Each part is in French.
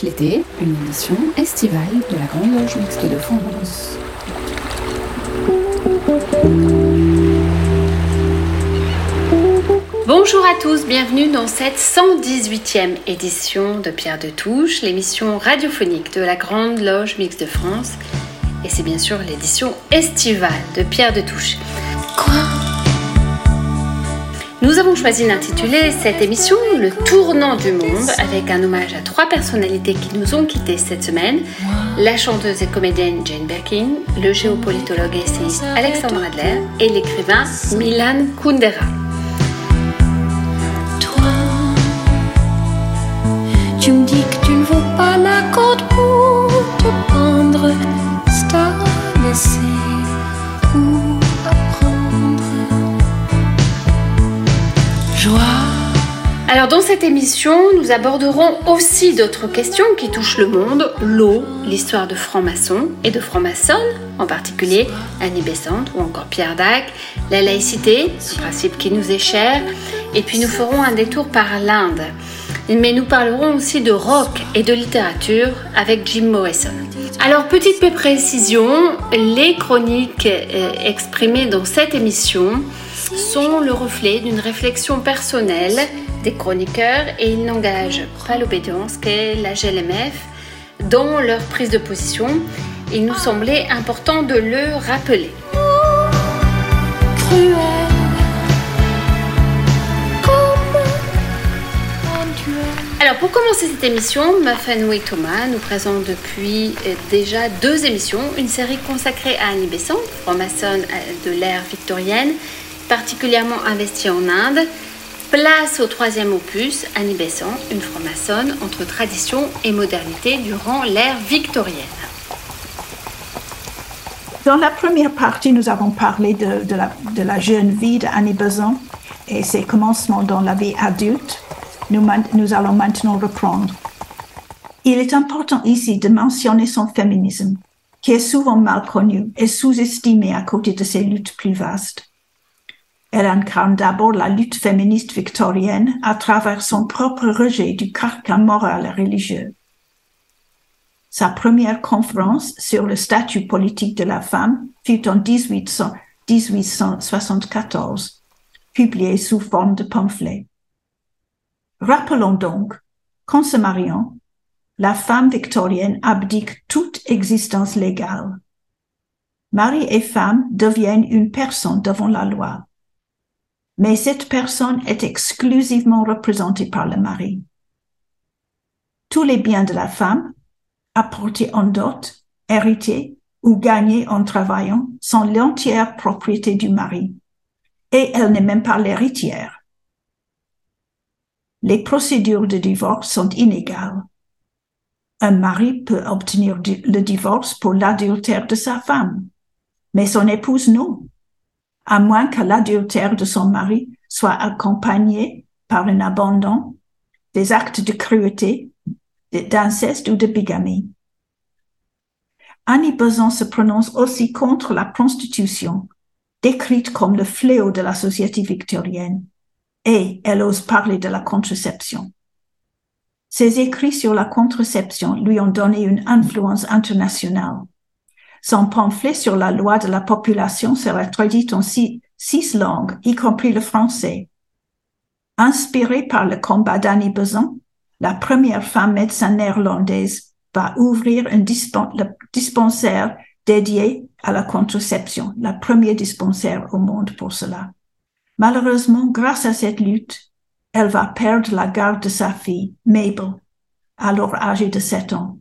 l'été, une émission estivale de la Grande Loge Mixte de France. Bonjour à tous, bienvenue dans cette 118e édition de Pierre de Touche, l'émission radiophonique de la Grande Loge Mixte de France. Et c'est bien sûr l'édition estivale de Pierre de Touche. Nous avons choisi d'intituler cette émission Le tournant du monde avec un hommage à trois personnalités qui nous ont quittés cette semaine la chanteuse et comédienne Jane Birkin, le géopolitologue et essayiste Alexandre Adler et l'écrivain Milan Kundera. Toi, tu me dis que tu ne vaux pas la côte pour te prendre, Alors dans cette émission, nous aborderons aussi d'autres questions qui touchent le monde, l'eau, l'histoire de francs-maçons et de francs-maçonnes, en particulier Annie Besant ou encore Pierre Dac, la laïcité, un principe qui nous est cher, et puis nous ferons un détour par l'Inde. Mais nous parlerons aussi de rock et de littérature avec Jim Morrison. Alors petite précision, les chroniques euh, exprimées dans cette émission sont le reflet d'une réflexion personnelle des chroniqueurs et ils n'engagent pas l'obédience qu'est la GLMF dans leur prise de position. Il nous semblait important de le rappeler. Alors pour commencer cette émission, Mafanoui Thomas nous présente depuis euh, déjà deux émissions une série consacrée à Annie Besant, franc-maçonne euh, de l'ère victorienne, particulièrement investie en Inde. Place au troisième opus, Annie Besant, une franc-maçonne entre tradition et modernité durant l'ère victorienne. Dans la première partie, nous avons parlé de, la, jeune vie d'Annie Besant et ses commencements dans la vie adulte. Nous, nous allons maintenant reprendre. Il est important ici de mentionner son féminisme, qui est souvent mal connu et sous-estimé à côté de ses luttes plus vastes. Elle incarne d'abord la lutte féministe victorienne à travers son propre rejet du carcan moral religieux. Sa première conférence sur le statut politique de la femme fut en 1800, 1874, publiée sous forme de pamphlet. Rappelons donc qu'en se mariant, la femme victorienne abdique toute existence légale. Mari et femme deviennent une personne devant la loi mais cette personne est exclusivement représentée par le mari. Tous les biens de la femme, apportés en dot, hérités ou gagnés en travaillant, sont l'entière propriété du mari, et elle n'est même pas l'héritière. Les procédures de divorce sont inégales. Un mari peut obtenir le divorce pour l'adultère de sa femme, mais son épouse non à moins que l'adultère de son mari soit accompagné par un abandon, des actes de cruauté, d'inceste ou de bigamie. Annie Besant se prononce aussi contre la prostitution, décrite comme le fléau de la société victorienne, et elle ose parler de la contraception. Ses écrits sur la contraception lui ont donné une influence internationale. Son pamphlet sur la loi de la population sera traduit en six, langues, y compris le français. Inspirée par le combat d'Annie Besant, la première femme médecin néerlandaise va ouvrir un dispensaire dédié à la contraception, la première dispensaire au monde pour cela. Malheureusement, grâce à cette lutte, elle va perdre la garde de sa fille, Mabel, alors âgée de 7 ans.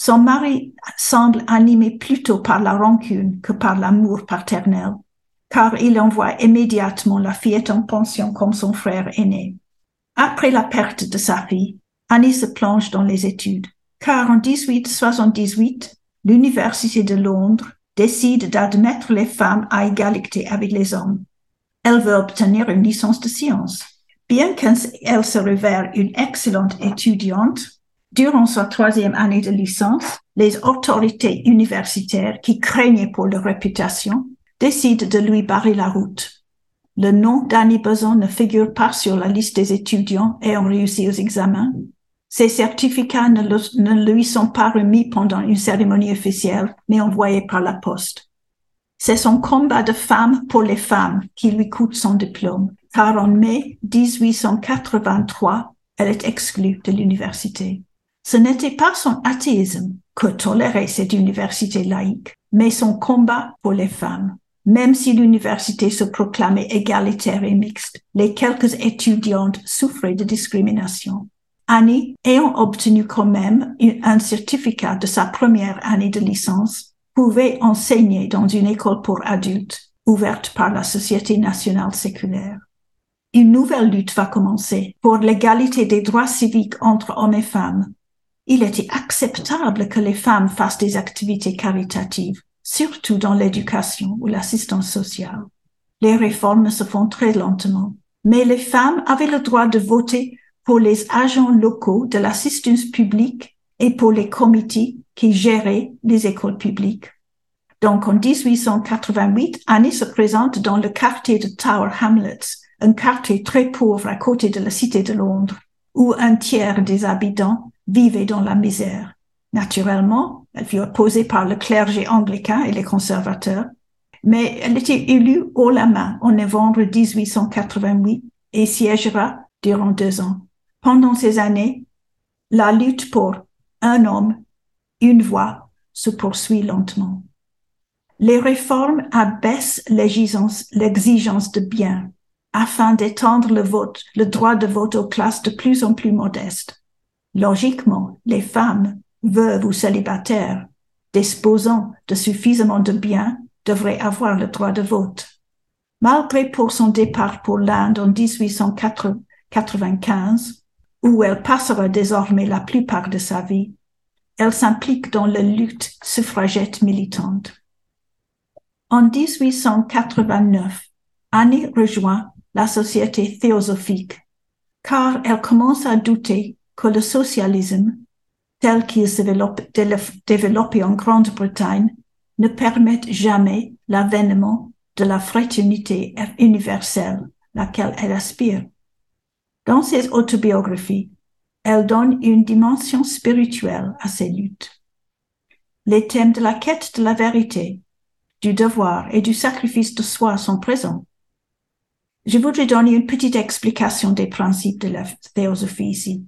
Son mari semble animé plutôt par la rancune que par l'amour paternel, car il envoie immédiatement la fillette en pension comme son frère aîné. Après la perte de sa fille, Annie se plonge dans les études, car en 1878, l'Université de Londres décide d'admettre les femmes à égalité avec les hommes. Elle veut obtenir une licence de sciences. Bien qu'elle se révèle une excellente étudiante, Durant sa troisième année de licence, les autorités universitaires qui craignaient pour leur réputation décident de lui barrer la route. Le nom d'Annie Besant ne figure pas sur la liste des étudiants ayant réussi aux examens. Ces certificats ne, ne lui sont pas remis pendant une cérémonie officielle, mais envoyés par la poste. C'est son combat de femme pour les femmes qui lui coûte son diplôme, car en mai 1883, elle est exclue de l'université. Ce n'était pas son athéisme que tolérait cette université laïque, mais son combat pour les femmes. Même si l'université se proclamait égalitaire et mixte, les quelques étudiantes souffraient de discrimination. Annie, ayant obtenu quand même un certificat de sa première année de licence, pouvait enseigner dans une école pour adultes ouverte par la Société nationale séculaire. Une nouvelle lutte va commencer pour l'égalité des droits civiques entre hommes et femmes. Il était acceptable que les femmes fassent des activités caritatives, surtout dans l'éducation ou l'assistance sociale. Les réformes se font très lentement, mais les femmes avaient le droit de voter pour les agents locaux de l'assistance publique et pour les comités qui géraient les écoles publiques. Donc, en 1888, Annie se présente dans le quartier de Tower Hamlets, un quartier très pauvre à côté de la Cité de Londres, où un tiers des habitants vivaient dans la misère. Naturellement, elle fut opposée par le clergé anglican et les conservateurs, mais elle était élue haut la main en novembre 1888 et siégera durant deux ans. Pendant ces années, la lutte pour un homme, une voix se poursuit lentement. Les réformes abaissent l'exigence, de bien afin d'étendre le vote, le droit de vote aux classes de plus en plus modestes. Logiquement, les femmes, veuves ou célibataires, disposant de suffisamment de biens, devraient avoir le droit de vote. Malgré pour son départ pour l'Inde en 1895, où elle passera désormais la plupart de sa vie, elle s'implique dans la lutte suffragette militante. En 1889, Annie rejoint la Société théosophique, car elle commence à douter que le socialisme, tel qu'il se développe, développé en Grande-Bretagne, ne permette jamais l'avènement de la fraternité universelle, laquelle elle aspire. Dans ses autobiographies, elle donne une dimension spirituelle à ses luttes. Les thèmes de la quête de la vérité, du devoir et du sacrifice de soi sont présents. Je voudrais donner une petite explication des principes de la théosophie ici.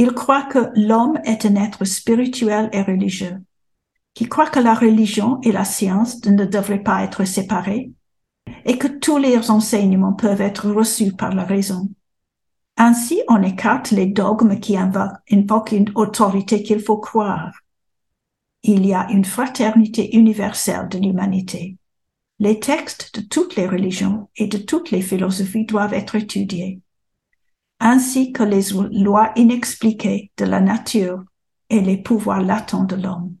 Il croit que l'homme est un être spirituel et religieux, qui croit que la religion et la science ne devraient pas être séparées et que tous les enseignements peuvent être reçus par la raison. Ainsi, on écarte les dogmes qui invoquent une autorité qu'il faut croire. Il y a une fraternité universelle de l'humanité. Les textes de toutes les religions et de toutes les philosophies doivent être étudiés, ainsi que les lois inexpliquées de la nature et les pouvoirs latents de l'homme.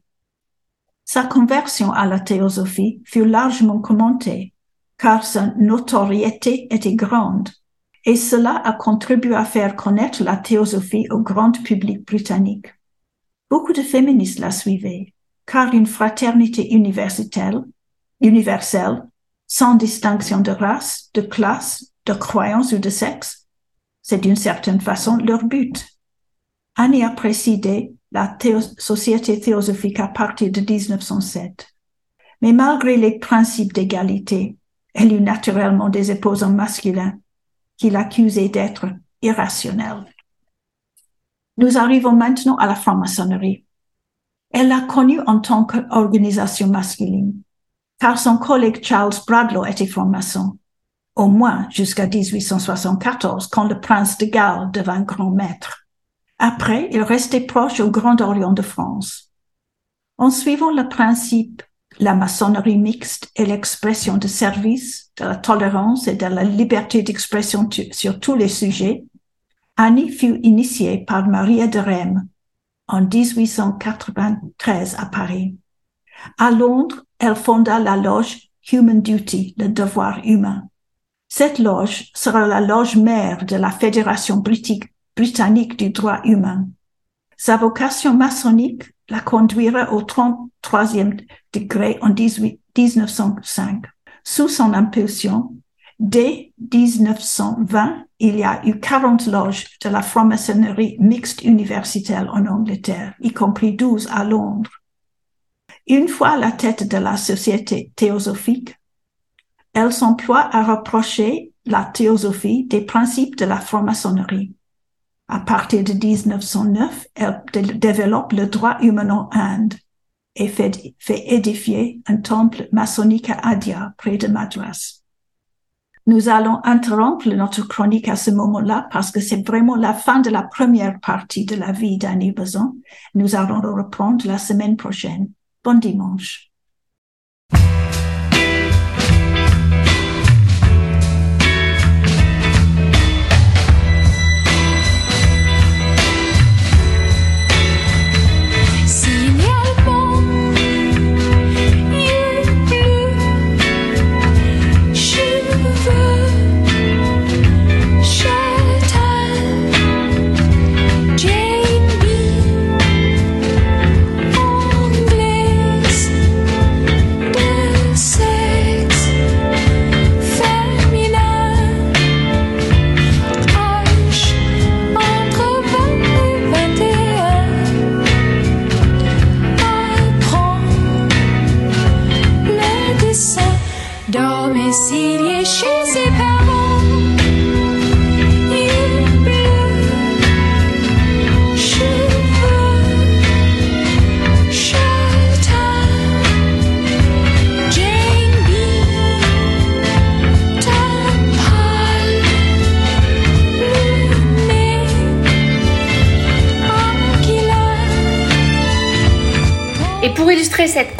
Sa conversion à la théosophie fut largement commentée, car sa notoriété était grande, et cela a contribué à faire connaître la théosophie au grand public britannique. Beaucoup de féministes la suivaient, car une fraternité universelle, universelle, sans distinction de race, de classe, de croyance ou de sexe, c'est d'une certaine façon leur but. Annie a présidé la Société théosophique à partir de 1907. Mais malgré les principes d'égalité, elle eut naturellement des opposants masculins qui l'accusaient d'être irrationnelle. Nous arrivons maintenant à la franc-maçonnerie. Elle l'a connue en tant qu'organisation masculine, car son collègue Charles Bradlaugh était franc-maçon, au moins jusqu'à 1874, quand le prince de Galles devint grand maître. Après, il restait proche au Grand Orient de France. En suivant le principe, la maçonnerie mixte est l'expression de service, de la tolérance et de la liberté d'expression sur tous les sujets, Annie fut initiée par Maria de Rème en 1893 à Paris. À Londres, elle fonda la loge Human Duty, le devoir humain. Cette loge sera la loge mère de la Fédération britannique du droit humain. Sa vocation maçonnique la conduira au 33e degré en 18, 1905. Sous son impulsion, dès 1920, il y a eu 40 loges de la franc-maçonnerie mixte universitaire en Angleterre, y compris 12 à Londres. Une fois la tête de la société théosophique, elle s'emploie à reprocher la théosophie des principes de la franc-maçonnerie. À partir de 1909, elle développe le droit humain en Inde et fait, édifier un temple maçonnique à Adia, près de Madras. Nous allons interrompre notre chronique à ce moment-là parce que c'est vraiment la fin de la première partie de la vie d'Annie Besant. Nous allons reprendre la semaine prochaine. Bon dimanche.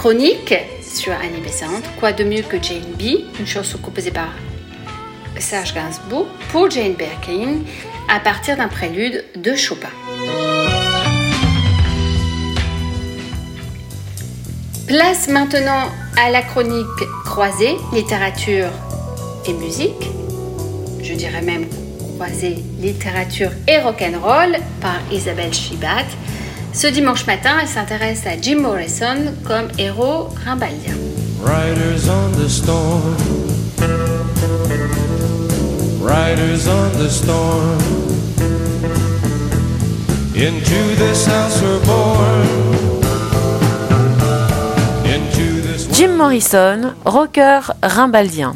Chronique sur Annie Besant, quoi de mieux que Jane B, une chanson composée par Serge Gainsbourg pour Jane Birkin à partir d'un prélude de Chopin. Place maintenant à la chronique croisée littérature et musique. Je dirais même croisée littérature et rock'n'roll par Isabelle Chibat ce dimanche matin, elle s'intéresse à Jim Morrison comme héros rimbaldien. Riders on the storm. Riders on the storm. Into this house we're born. Jim Morrison, rocker rimbaldien.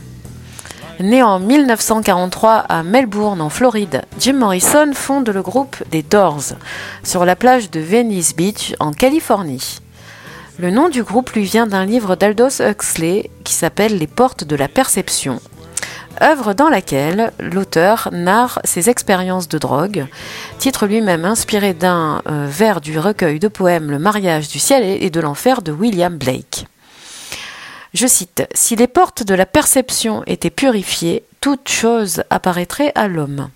Né en 1943 à Melbourne, en Floride, Jim Morrison fonde le groupe des Doors sur la plage de Venice Beach, en Californie. Le nom du groupe lui vient d'un livre d'Aldous Huxley qui s'appelle Les portes de la perception, œuvre dans laquelle l'auteur narre ses expériences de drogue, titre lui-même inspiré d'un euh, vers du recueil de poèmes Le mariage du ciel et de l'enfer de William Blake. Je cite, Si les portes de la perception étaient purifiées, toute chose apparaîtrait à l'homme.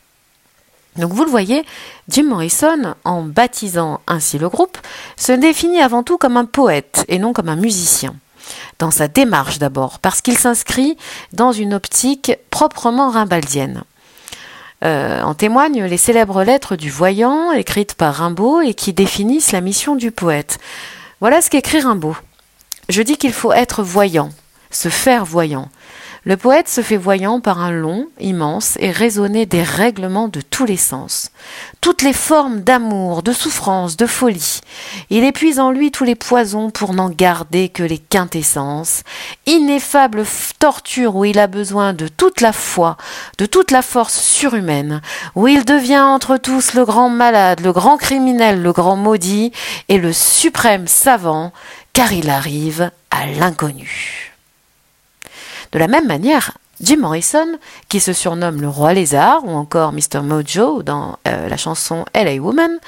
Donc vous le voyez, Jim Morrison, en baptisant ainsi le groupe, se définit avant tout comme un poète et non comme un musicien. Dans sa démarche d'abord, parce qu'il s'inscrit dans une optique proprement rimbaldienne. Euh, en témoignent les célèbres lettres du voyant écrites par Rimbaud et qui définissent la mission du poète. Voilà ce qu'écrit Rimbaud. Je dis qu'il faut être voyant, se faire voyant. Le poète se fait voyant par un long, immense et raisonné des règlements de tous les sens. Toutes les formes d'amour, de souffrance, de folie. Il épuise en lui tous les poisons pour n'en garder que les quintessences. Ineffable torture où il a besoin de toute la foi, de toute la force surhumaine, où il devient entre tous le grand malade, le grand criminel, le grand maudit et le suprême savant car il arrive à l'inconnu. De la même manière, Jim Morrison, qui se surnomme le roi lézard ou encore Mr. Mojo dans euh, la chanson LA Woman,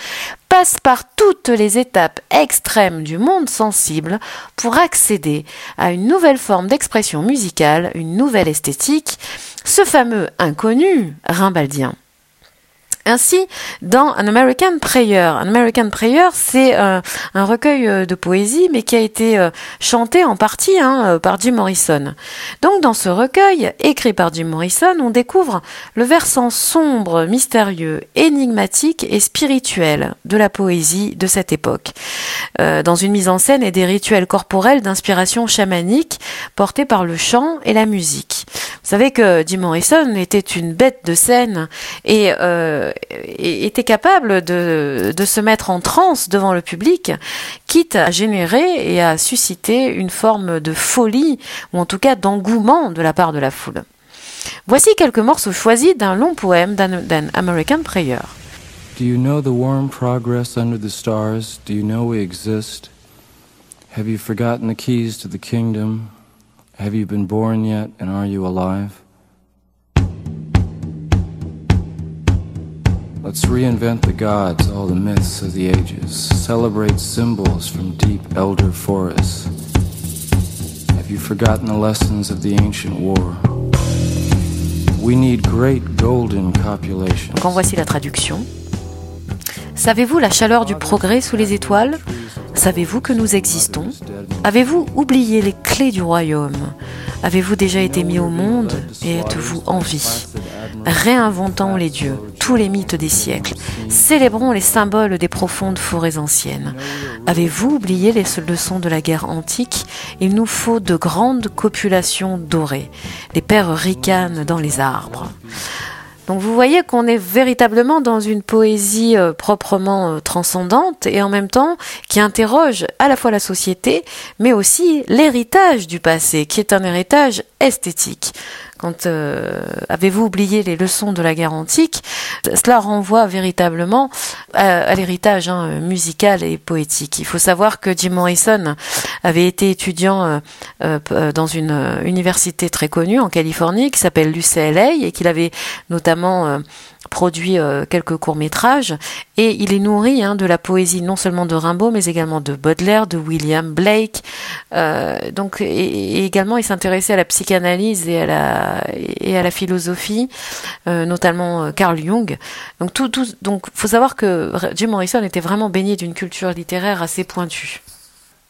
passe par toutes les étapes extrêmes du monde sensible pour accéder à une nouvelle forme d'expression musicale, une nouvelle esthétique, ce fameux inconnu rimbaldien. Ainsi, dans An American Prayer, An American Prayer, c'est euh, un recueil euh, de poésie, mais qui a été euh, chanté en partie hein, par Jim Morrison. Donc, dans ce recueil, écrit par Jim Morrison, on découvre le versant sombre, mystérieux, énigmatique et spirituel de la poésie de cette époque, dans une mise en scène et des rituels corporels d'inspiration chamanique portés par le chant et la musique. savez que Jim Morrison était une bête de scène et était capable de, de se mettre en transe devant le public, quitte à générer et à susciter une forme de folie ou en tout cas d'engouement de la part de la foule. Voici quelques morceaux choisis d'un long poème d'un American Prayer. Do you know the warm progress under the stars? Do you know we exist? Have you forgotten the keys to the kingdom? Have you been born yet, and are you alive? Let's reinvent the gods, all the myths of the ages. Celebrate symbols from deep elder forests. Have you forgotten the lessons of the ancient war? We need great golden copulations. Donc en voici la traduction. Savez-vous la chaleur du progrès sous les étoiles Savez-vous que nous existons Avez-vous oublié les clés du royaume Avez-vous déjà été mis au monde et êtes-vous en vie Réinventons les dieux, tous les mythes des siècles. Célébrons les symboles des profondes forêts anciennes. Avez-vous oublié les leçons de la guerre antique Il nous faut de grandes copulations dorées. Les pères ricanent dans les arbres. Donc vous voyez qu'on est véritablement dans une poésie euh, proprement euh, transcendante et en même temps qui interroge à la fois la société mais aussi l'héritage du passé qui est un héritage esthétique. Quand euh, avez-vous oublié les leçons de la guerre antique? Cela renvoie véritablement à, l'héritage hein, musical et poétique. Il faut savoir que Jim Morrison avait été étudiant euh, euh, dans une université très connue en Californie qui s'appelle l'UCLA et qu'il avait notamment produit euh, quelques courts-métrages et il est nourri hein, de la poésie non seulement de Rimbaud mais également de Baudelaire, de William Blake. Euh, donc et, également il s'intéressait à la psychanalyse et à la et à la philosophie, euh, notamment Carl Jung. Donc tout, tout donc faut savoir que Jim Morrison était vraiment baigné d'une culture littéraire assez pointue.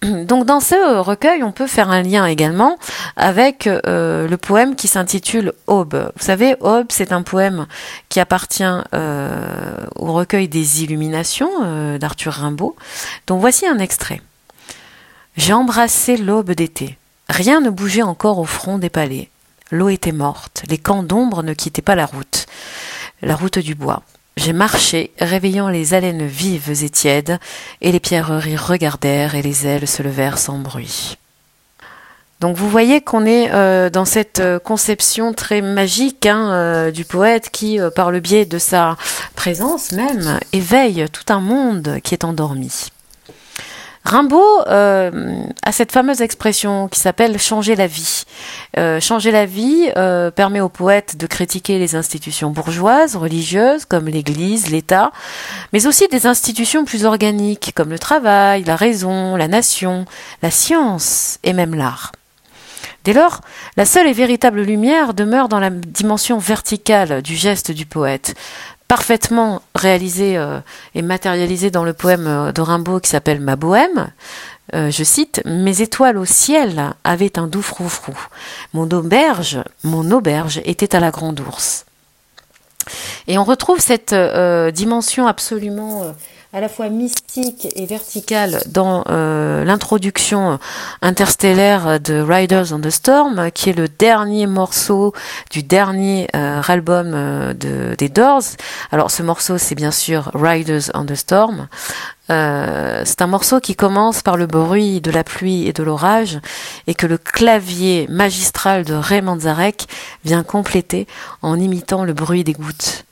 Donc dans ce recueil, on peut faire un lien également avec euh, le poème qui s'intitule Aube. Vous savez, Aube, c'est un poème qui appartient euh, au recueil des Illuminations euh, d'Arthur Rimbaud. Donc voici un extrait. J'ai embrassé l'aube d'été. Rien ne bougeait encore au front des palais. L'eau était morte. Les camps d'ombre ne quittaient pas la route. La route du bois. J'ai marché, réveillant les haleines vives et tièdes, et les pierreries regardèrent et les ailes se levèrent sans bruit. Donc vous voyez qu'on est euh, dans cette euh, conception très magique hein, euh, du poète qui, par le biais de sa présence même, éveille tout un monde qui est endormi. Rimbaud euh, a cette fameuse expression qui s'appelle changer la vie. Euh, changer la vie euh, permet aux poètes de critiquer les institutions bourgeoises, religieuses, comme l'Église, l'État, mais aussi des institutions plus organiques, comme le travail, la raison, la nation, la science et même l'art. Dès lors, la seule et véritable lumière demeure dans la dimension verticale du geste du poète, parfaitement réalisé euh, et matérialisé dans le poème euh, de Rimbaud qui s'appelle Ma Bohème. Euh, je cite Mes étoiles au ciel avaient un doux froufrou. Mon auberge, mon auberge était à la grande ours. Et on retrouve cette dimension absolument à la fois mystique et verticale dans euh, l'introduction interstellaire de Riders on the Storm, qui est le dernier morceau du dernier euh, album euh, de, des Doors. Alors ce morceau, c'est bien sûr Riders on the Storm. c'est un morceau qui commence par le bruit de la pluie et de l'orage et que le clavier magistral de Ray Manzarek vient compléter en imitant le bruit des gouttes.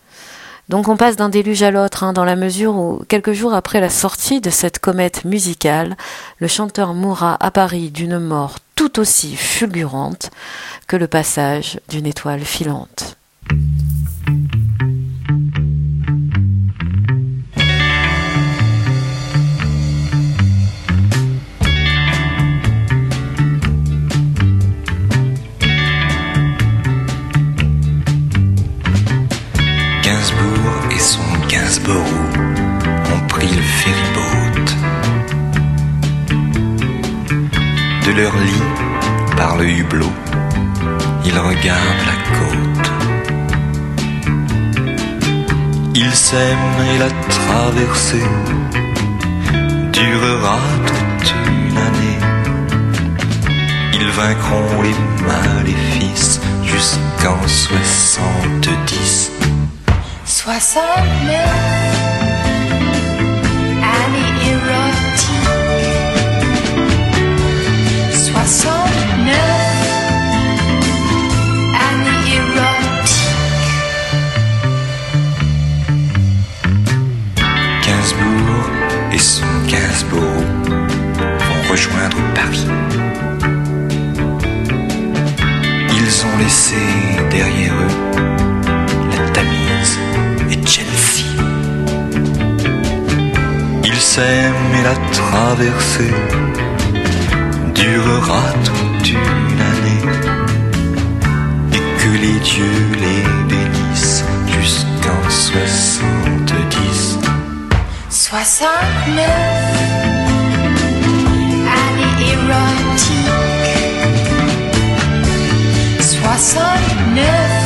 Donc on passe d'un déluge à l'autre, hein, dans la mesure où, quelques jours après la sortie de cette comète musicale, le chanteur mourra à Paris d'une mort tout aussi fulgurante que le passage d'une étoile filante. Leur lit, par le hublot, ils regardent la côte. Ils s'aiment et la traversée durera toute une année. Ils vaincront les maléfices jusqu'en 70. 69 eux la Tamise et Chelsea. Ils s'aiment et la traversée durera toute une année et que les dieux les bénissent jusqu'en 70. 69 Annie érotique 69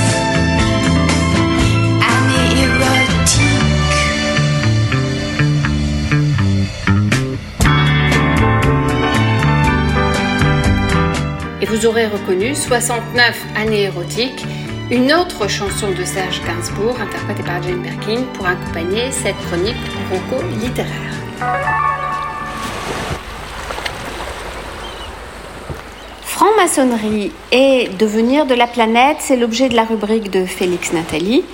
vous aurez reconnu 69 années érotiques, une autre chanson de Serge Gainsbourg interprétée par Jane Birkin pour accompagner cette chronique franco-littéraire. Franc-maçonnerie et devenir de la planète, c'est l'objet de la rubrique de Félix Nathalie,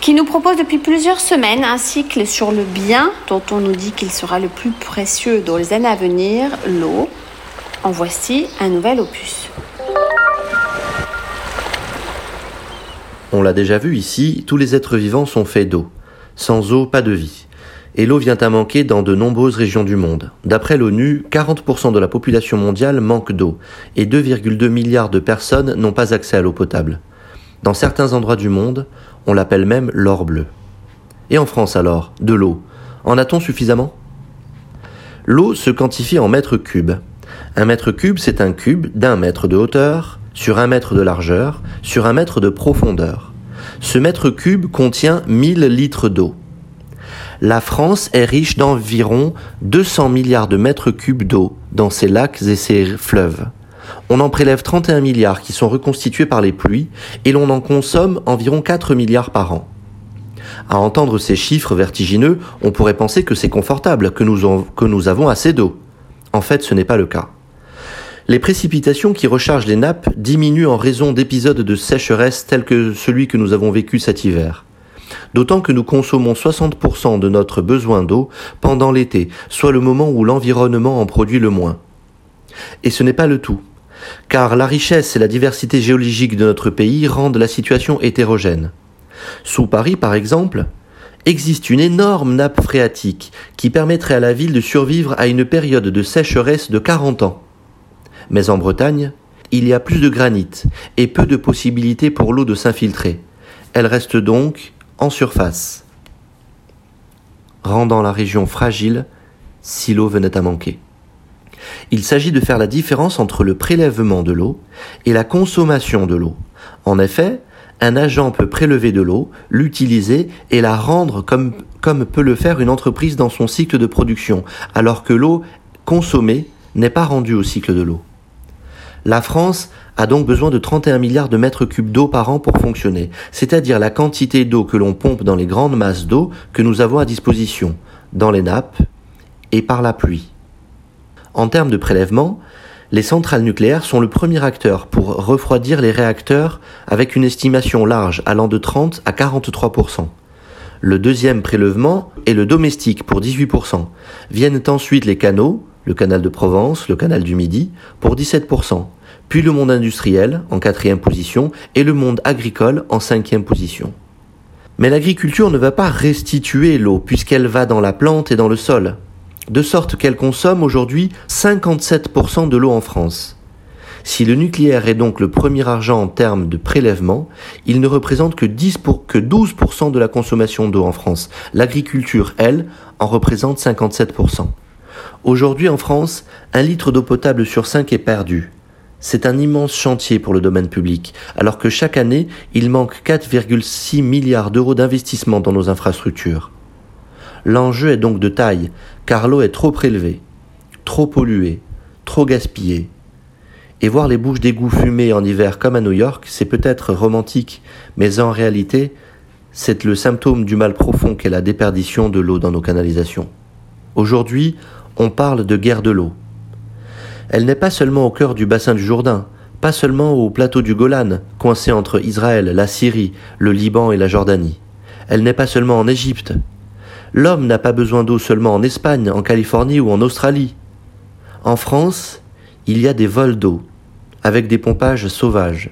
qui nous propose depuis plusieurs semaines un cycle sur le bien dont on nous dit qu'il sera le plus précieux dans les années à venir, l'eau. En voici un nouvel opus. On l'a déjà vu ici, tous les êtres vivants sont faits d'eau. Sans eau, pas de vie. Et l'eau vient à manquer dans de nombreuses régions du monde. D'après l'ONU, 40% de la population mondiale manque d'eau et 2,2 milliards de personnes n'ont pas accès à l'eau potable. Dans certains endroits du monde, on l'appelle même l'or bleu. Et en France alors, de l'eau, en a-t-on suffisamment? L'eau se quantifie en mètres cubes. Un mètre cube, c'est un cube d'un mètre de hauteur, sur un mètre de largeur, sur un mètre de profondeur. Ce mètre cube contient 1000 litres d'eau. La France est riche d'environ 200 milliards de mètres cubes d'eau dans ses lacs et ses fleuves. On en prélève 31 milliards qui sont reconstitués par les pluies et l'on en consomme environ 4 milliards par an. À entendre ces chiffres vertigineux, on pourrait penser que c'est confortable, que nous, en- que nous avons assez d'eau. En fait, ce n'est pas le cas. Les précipitations qui rechargent les nappes diminuent en raison d'épisodes de sécheresse tels que celui que nous avons vécu cet hiver. D'autant que nous consommons 60% de notre besoin d'eau pendant l'été, soit le moment où l'environnement en produit le moins. Et ce n'est pas le tout, car la richesse et la diversité géologique de notre pays rendent la situation hétérogène. Sous Paris, par exemple, existe une énorme nappe phréatique qui permettrait à la ville de survivre à une période de sécheresse de 40 ans. Mais en Bretagne, il y a plus de granit et peu de possibilités pour l'eau de s'infiltrer. Elle reste donc en surface, rendant la région fragile si l'eau venait à manquer. Il s'agit de faire la différence entre le prélèvement de l'eau et la consommation de l'eau. En effet, un agent peut prélever de l'eau, l'utiliser et la rendre comme, comme peut le faire une entreprise dans son cycle de production, alors que l'eau consommée n'est pas rendue au cycle de l'eau. La France a donc besoin de 31 milliards de mètres cubes d'eau par an pour fonctionner, c'est-à-dire la quantité d'eau que l'on pompe dans les grandes masses d'eau que nous avons à disposition, dans les nappes et par la pluie. En termes de prélèvement, les centrales nucléaires sont le premier acteur pour refroidir les réacteurs avec une estimation large allant de 30 à 43%. Le deuxième prélèvement est le domestique pour 18%. Viennent ensuite les canaux, le canal de Provence, le canal du Midi, pour 17%. Puis le monde industriel, en quatrième position, et le monde agricole, en cinquième position. Mais l'agriculture ne va pas restituer l'eau, puisqu'elle va dans la plante et dans le sol. De sorte qu'elle consomme aujourd'hui 57% de l'eau en France. Si le nucléaire est donc le premier argent en termes de prélèvement, il ne représente que, 10 pour, que 12% de la consommation d'eau en France. L'agriculture, elle, en représente 57%. Aujourd'hui en France, un litre d'eau potable sur 5 est perdu. C'est un immense chantier pour le domaine public, alors que chaque année, il manque 4,6 milliards d'euros d'investissement dans nos infrastructures. L'enjeu est donc de taille, car l'eau est trop prélevée, trop polluée, trop gaspillée. Et voir les bouches d'égout fumer en hiver comme à New York, c'est peut-être romantique, mais en réalité, c'est le symptôme du mal profond qu'est la déperdition de l'eau dans nos canalisations. Aujourd'hui, on parle de guerre de l'eau. Elle n'est pas seulement au cœur du bassin du Jourdain, pas seulement au plateau du Golan, coincé entre Israël, la Syrie, le Liban et la Jordanie. Elle n'est pas seulement en Égypte. L'homme n'a pas besoin d'eau seulement en Espagne, en Californie ou en Australie. En France, il y a des vols d'eau, avec des pompages sauvages.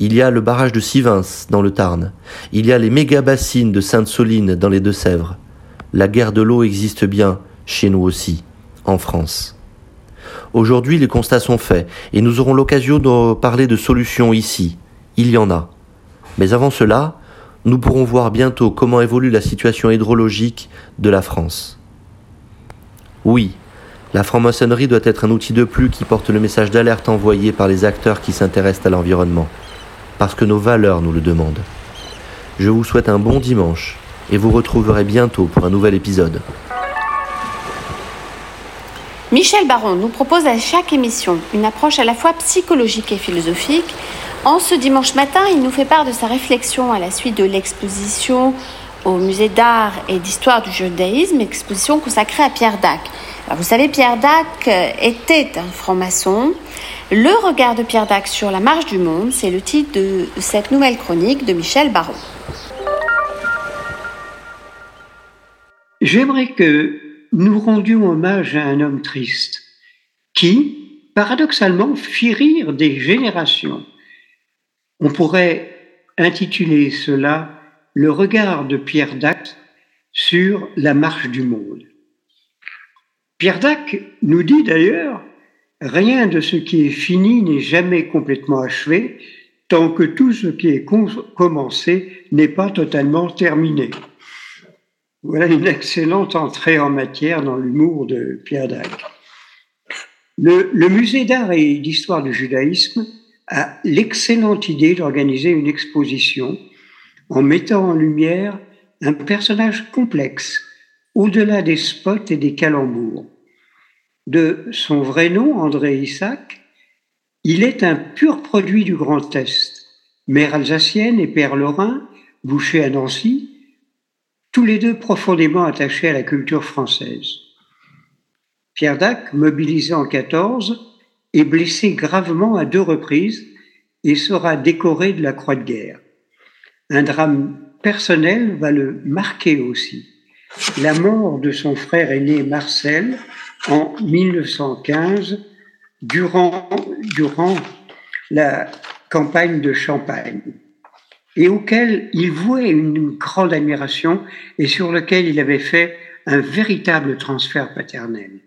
Il y a le barrage de Sivins dans le Tarn. Il y a les méga-bassines de Sainte-Soline dans les Deux-Sèvres. La guerre de l'eau existe bien chez nous aussi, en France. Aujourd'hui, les constats sont faits et nous aurons l'occasion de parler de solutions ici. Il y en a. Mais avant cela, nous pourrons voir bientôt comment évolue la situation hydrologique de la France. Oui, la franc-maçonnerie doit être un outil de plus qui porte le message d'alerte envoyé par les acteurs qui s'intéressent à l'environnement, parce que nos valeurs nous le demandent. Je vous souhaite un bon dimanche et vous retrouverez bientôt pour un nouvel épisode. Michel Baron nous propose à chaque émission une approche à la fois psychologique et philosophique. En ce dimanche matin, il nous fait part de sa réflexion à la suite de l'exposition au musée d'art et d'histoire du judaïsme, exposition consacrée à Pierre Dac. vous savez, Pierre Dac euh, était un franc-maçon. Le regard de Pierre Dac sur la marche du monde, c'est le titre de cette nouvelle chronique de Michel Baron. J'aimerais que nous rendions hommage à un homme triste qui, paradoxalement, fit rire des générations. On pourrait intituler cela le regard de Pierre Dac sur la marche du monde. Pierre Dac nous dit d'ailleurs Rien de ce qui est fini n'est jamais complètement achevé tant que tout ce qui est commencé n'est pas totalement terminé. Voilà une excellente entrée en matière dans l'humour de Pierre Dac. Le, musée d'art et d'histoire du judaïsme a l'excellente idée d'organiser une exposition en mettant en lumière un personnage complexe, au-delà des spots et des calembours. De son vrai nom, André Isaac, il est un pur produit du Grand Est, mère alsacienne et père lorrain, bouché à Nancy, tous les deux profondément attachés à la culture française. Pierre Dac, mobilisé en 14, est blessé gravement à deux reprises et sera décoré de la Croix de guerre. Un drame personnel va le marquer aussi. La mort de son frère aîné Marcel en 1915 durant, durant la campagne de Champagne et auquel il vouait une grande admiration et sur lequel il avait fait un véritable transfert paternel.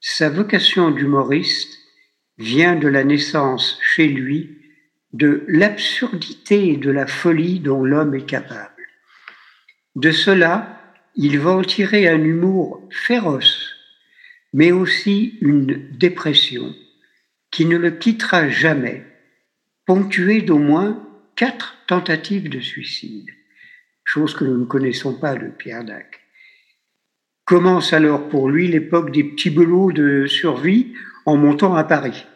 Sa vocation d'humoriste vient de la naissance chez lui de l'absurdité et de la folie dont l'homme est capable. De cela, il va en tirer un humour féroce, mais aussi une dépression qui ne le quittera jamais, ponctuée d'au moins quatre tentatives de suicide, chose que nous ne connaissons pas de Pierre Dac. Commence alors pour lui l'époque des petits belots de survie en montant à Paris,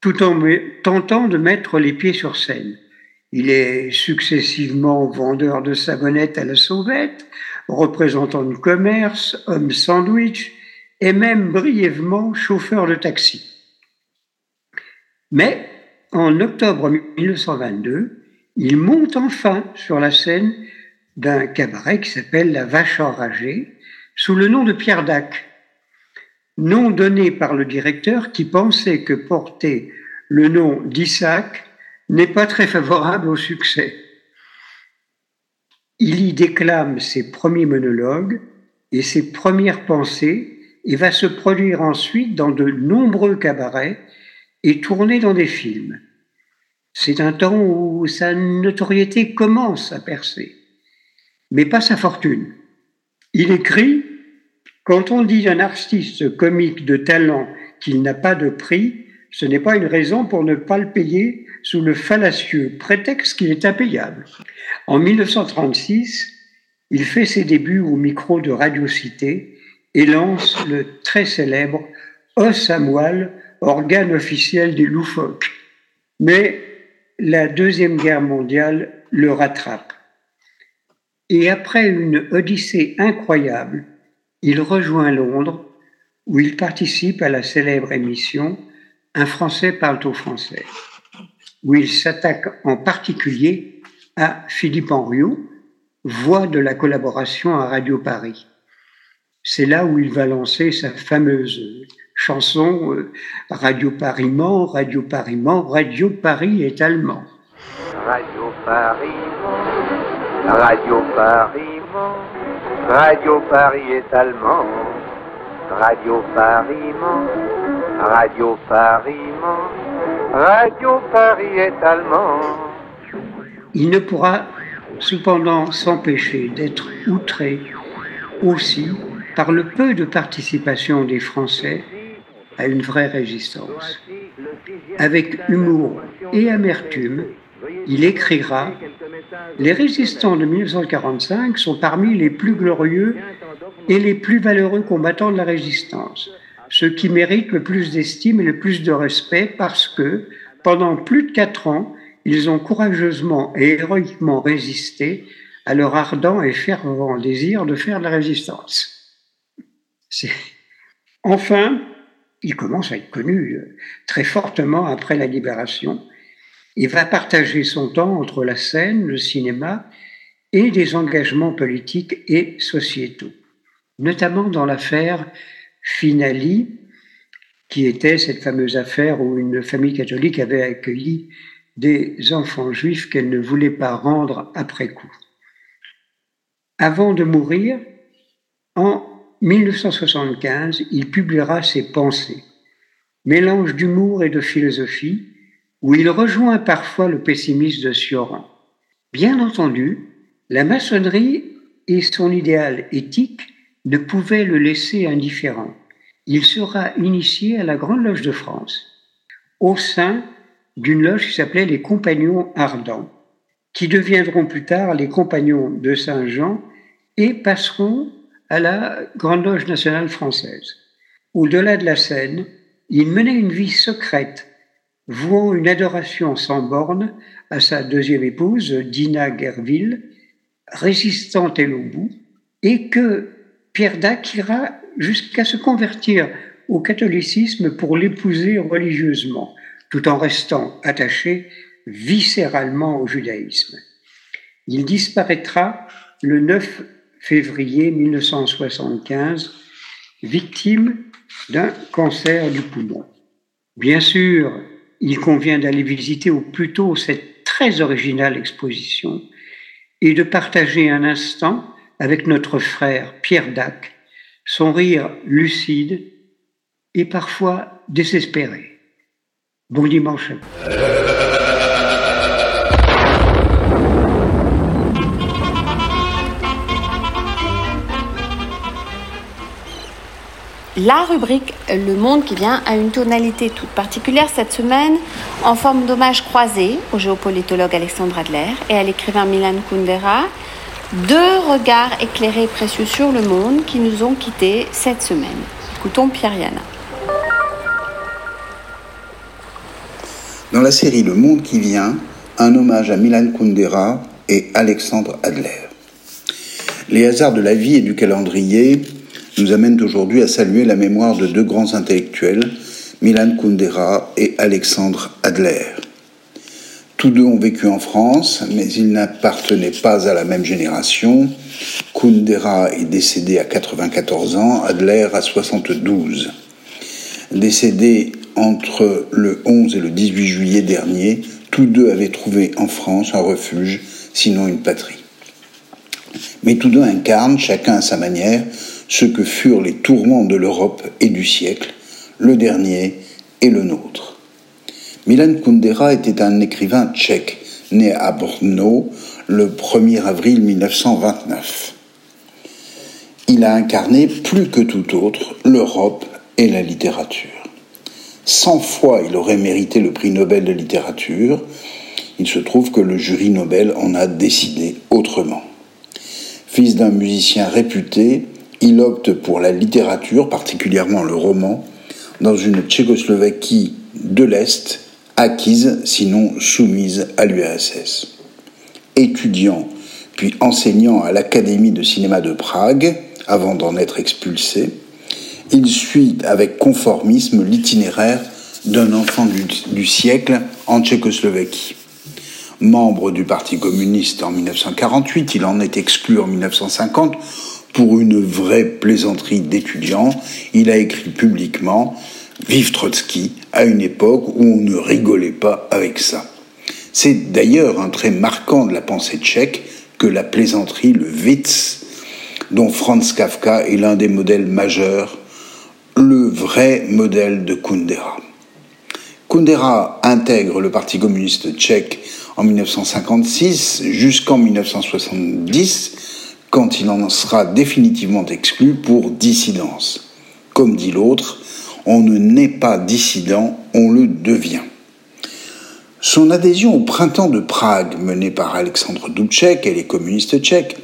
tout en tentant de mettre les pieds sur scène. Il est successivement vendeur de savonnettes à la sauvette, représentant de commerce, homme sandwich et même brièvement chauffeur de taxi. Mais en octobre 1922, il monte enfin sur la scène d'un cabaret qui s'appelle La Vache Enragée, sous le nom de Pierre Dac, nom donné par le directeur qui pensait que porter le nom d'Isaac n'est pas très favorable au succès. Il y déclame ses premiers monologues et ses premières pensées et va se produire ensuite dans de nombreux cabarets et tourner dans des films. C'est un temps où sa notoriété commence à percer, mais pas sa fortune. Il écrit Quand on dit d'un artiste comique de talent qu'il n'a pas de prix, ce n'est pas une raison pour ne pas le payer sous le fallacieux prétexte qu'il est impayable. En 1936, il fait ses débuts au micro de Radio Cité et lance le très célèbre Os à moelle organe officiel des loufoques. Mais la Deuxième Guerre mondiale le rattrape. Et après une odyssée incroyable, il rejoint Londres où il participe à la célèbre émission Un Français parle au français, où il s'attaque en particulier à Philippe Henriot, voix de la collaboration à Radio Paris. C'est là où il va lancer sa fameuse chanson euh, Radio Paris ment, Radio Paris ment, Radio Paris est allemand. Radio Paris ment, Radio Paris ment, Radio Paris est allemand. Radio Paris Radio Paris Radio Paris est allemand. Il ne pourra cependant s'empêcher d'être outré aussi par le peu de participation des Français à une vraie résistance. Avec humour et amertume, il écrira Les résistants de 1945 sont parmi les plus glorieux et les plus valeureux combattants de la résistance, ceux qui méritent le plus d'estime et le plus de respect parce que, pendant plus de quatre ans, ils ont courageusement et héroïquement résisté à leur ardent et fervent désir de faire de la résistance. Enfin, il commence à être connu euh, très fortement après la libération et va partager son temps entre la scène, le cinéma et des engagements politiques et sociétaux, notamment dans l'affaire Finali, qui était cette fameuse affaire où une famille catholique avait accueilli des enfants juifs qu'elle ne voulait pas rendre après coup. Avant de mourir, en 1975, il publiera ses pensées, mélange d'humour et de philosophie, où il rejoint parfois le pessimiste de Sioran. Bien entendu, la maçonnerie et son idéal éthique ne pouvaient le laisser indifférent. Il sera initié à la Grande Loge de France, au sein d'une loge qui s'appelait les Compagnons Ardents, qui deviendront plus tard les Compagnons de Saint-Jean et passeront à la Grande Loge nationale française. Au-delà de la scène, il menait une vie secrète, vouant une adoration sans borne à sa deuxième épouse, Dina Gerville, résistante elle au bout, et que Pierre Dac ira jusqu'à se convertir au catholicisme pour l'épouser religieusement, tout en restant attaché viscéralement au judaïsme. Il disparaîtra le 9 février 1975, victime d'un cancer du poumon. Bien sûr, il convient d'aller visiter au plus tôt cette très originale exposition et de partager un instant avec notre frère Pierre Dac, son rire lucide et parfois désespéré. Bon dimanche. La rubrique Le Monde qui vient a une tonalité toute particulière cette semaine, en forme d'hommage croisé au géopolitologue Alexandre Adler et à l'écrivain Milan Kundera. Deux regards éclairés et précieux sur le monde qui nous ont quittés cette semaine. Écoutons Pierre Yana. Dans la série Le Monde qui vient, un hommage à Milan Kundera et Alexandre Adler. Les hasards de la vie et du calendrier nous amènent aujourd'hui à saluer la mémoire de deux grands intellectuels, Milan Kundera et Alexandre Adler. Tous deux ont vécu en France, mais ils n'appartenaient pas à la même génération. Kundera est décédé à 94 ans, Adler à 72. Décédés entre le 11 et le 18 juillet dernier, tous deux avaient trouvé en France un refuge, sinon une patrie. Mais tous deux incarnent, chacun à sa manière, ce que furent les tourments de l'Europe et du siècle, le dernier et le nôtre. Milan Kundera était un écrivain tchèque, né à Brno le 1er avril 1929. Il a incarné plus que tout autre l'Europe et la littérature. Cent fois il aurait mérité le prix Nobel de littérature, il se trouve que le jury Nobel en a décidé autrement. Fils d'un musicien réputé, il opte pour la littérature, particulièrement le roman, dans une Tchécoslovaquie de l'Est acquise, sinon soumise à l'URSS. Étudiant puis enseignant à l'Académie de cinéma de Prague, avant d'en être expulsé, il suit avec conformisme l'itinéraire d'un enfant du, siècle en Tchécoslovaquie. Membre du Parti communiste en 1948, il en est exclu en 1950 pour une vraie plaisanterie d'étudiant. Il a écrit publiquement Vive Trotsky à une époque où on ne rigolait pas avec ça. C'est d'ailleurs un trait marquant de la pensée tchèque que la plaisanterie, le witz, dont Franz Kafka est l'un des modèles majeurs, le vrai modèle de Kundera. Kundera intègre le Parti communiste tchèque en 1956 jusqu'en 1970, quand il en sera définitivement exclu pour dissidence. Comme dit l'autre, on ne naît pas dissident, on le devient. Son adhésion au printemps de Prague, mené par Alexandre Dubček et les communistes tchèques,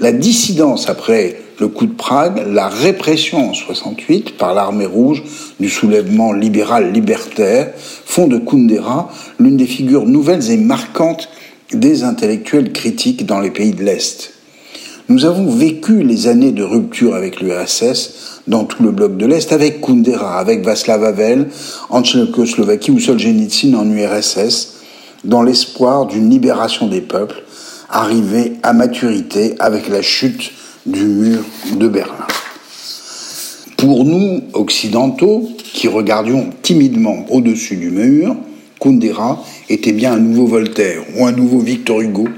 la dissidence après le coup de Prague, la répression en 68 par l'armée rouge du soulèvement libéral libertaire font de Kundera l'une des figures nouvelles et marquantes des intellectuels critiques dans les pays de l'Est. Nous avons vécu les années de rupture avec l'URSS dans tout le bloc de l'Est, avec Kundera, avec Václav Havel en Tchécoslovaquie ou Solzhenitsyn en URSS, dans l'espoir d'une libération des peuples arrivée à maturité avec la chute du mur de Berlin. Pour nous, occidentaux, qui regardions timidement au-dessus du mur, Kundera était bien un nouveau Voltaire ou un nouveau Victor Hugo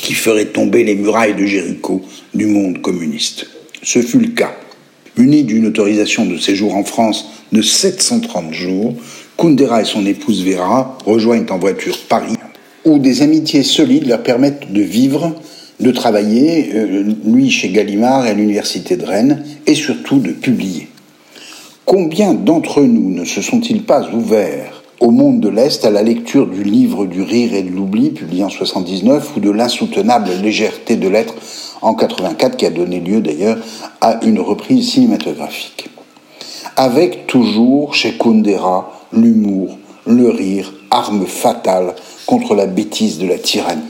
qui ferait tomber les murailles de Jéricho du monde communiste. Ce fut le cas. Muni d'une autorisation de séjour en France de 730 jours, Kundera et son épouse Vera rejoignent en voiture Paris, où des amitiés solides leur permettent de vivre, de travailler, euh, lui chez Gallimard et à l'université de Rennes, et surtout de publier. Combien d'entre nous ne se sont-ils pas ouverts au monde de l'Est à la lecture du livre du rire et de l'oubli, publié en 79, ou de l'insoutenable légèreté de l'être en 84, qui a donné lieu d'ailleurs à une reprise cinématographique. Avec toujours chez Kundera l'humour, le rire, arme fatale contre la bêtise de la tyrannie.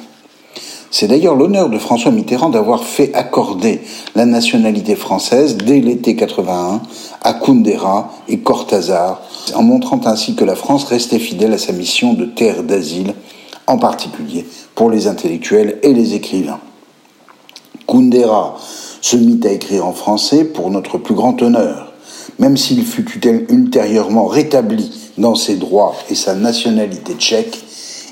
C'est d'ailleurs l'honneur de François Mitterrand d'avoir fait accorder la nationalité française dès l'été 81 à Kundera et Cortázar, en montrant ainsi que la France restait fidèle à sa mission de terre d'asile, en particulier pour les intellectuels et les écrivains. Kundera se mit à écrire en français pour notre plus grand honneur, même s'il fut ultérieurement rétabli dans ses droits et sa nationalité tchèque,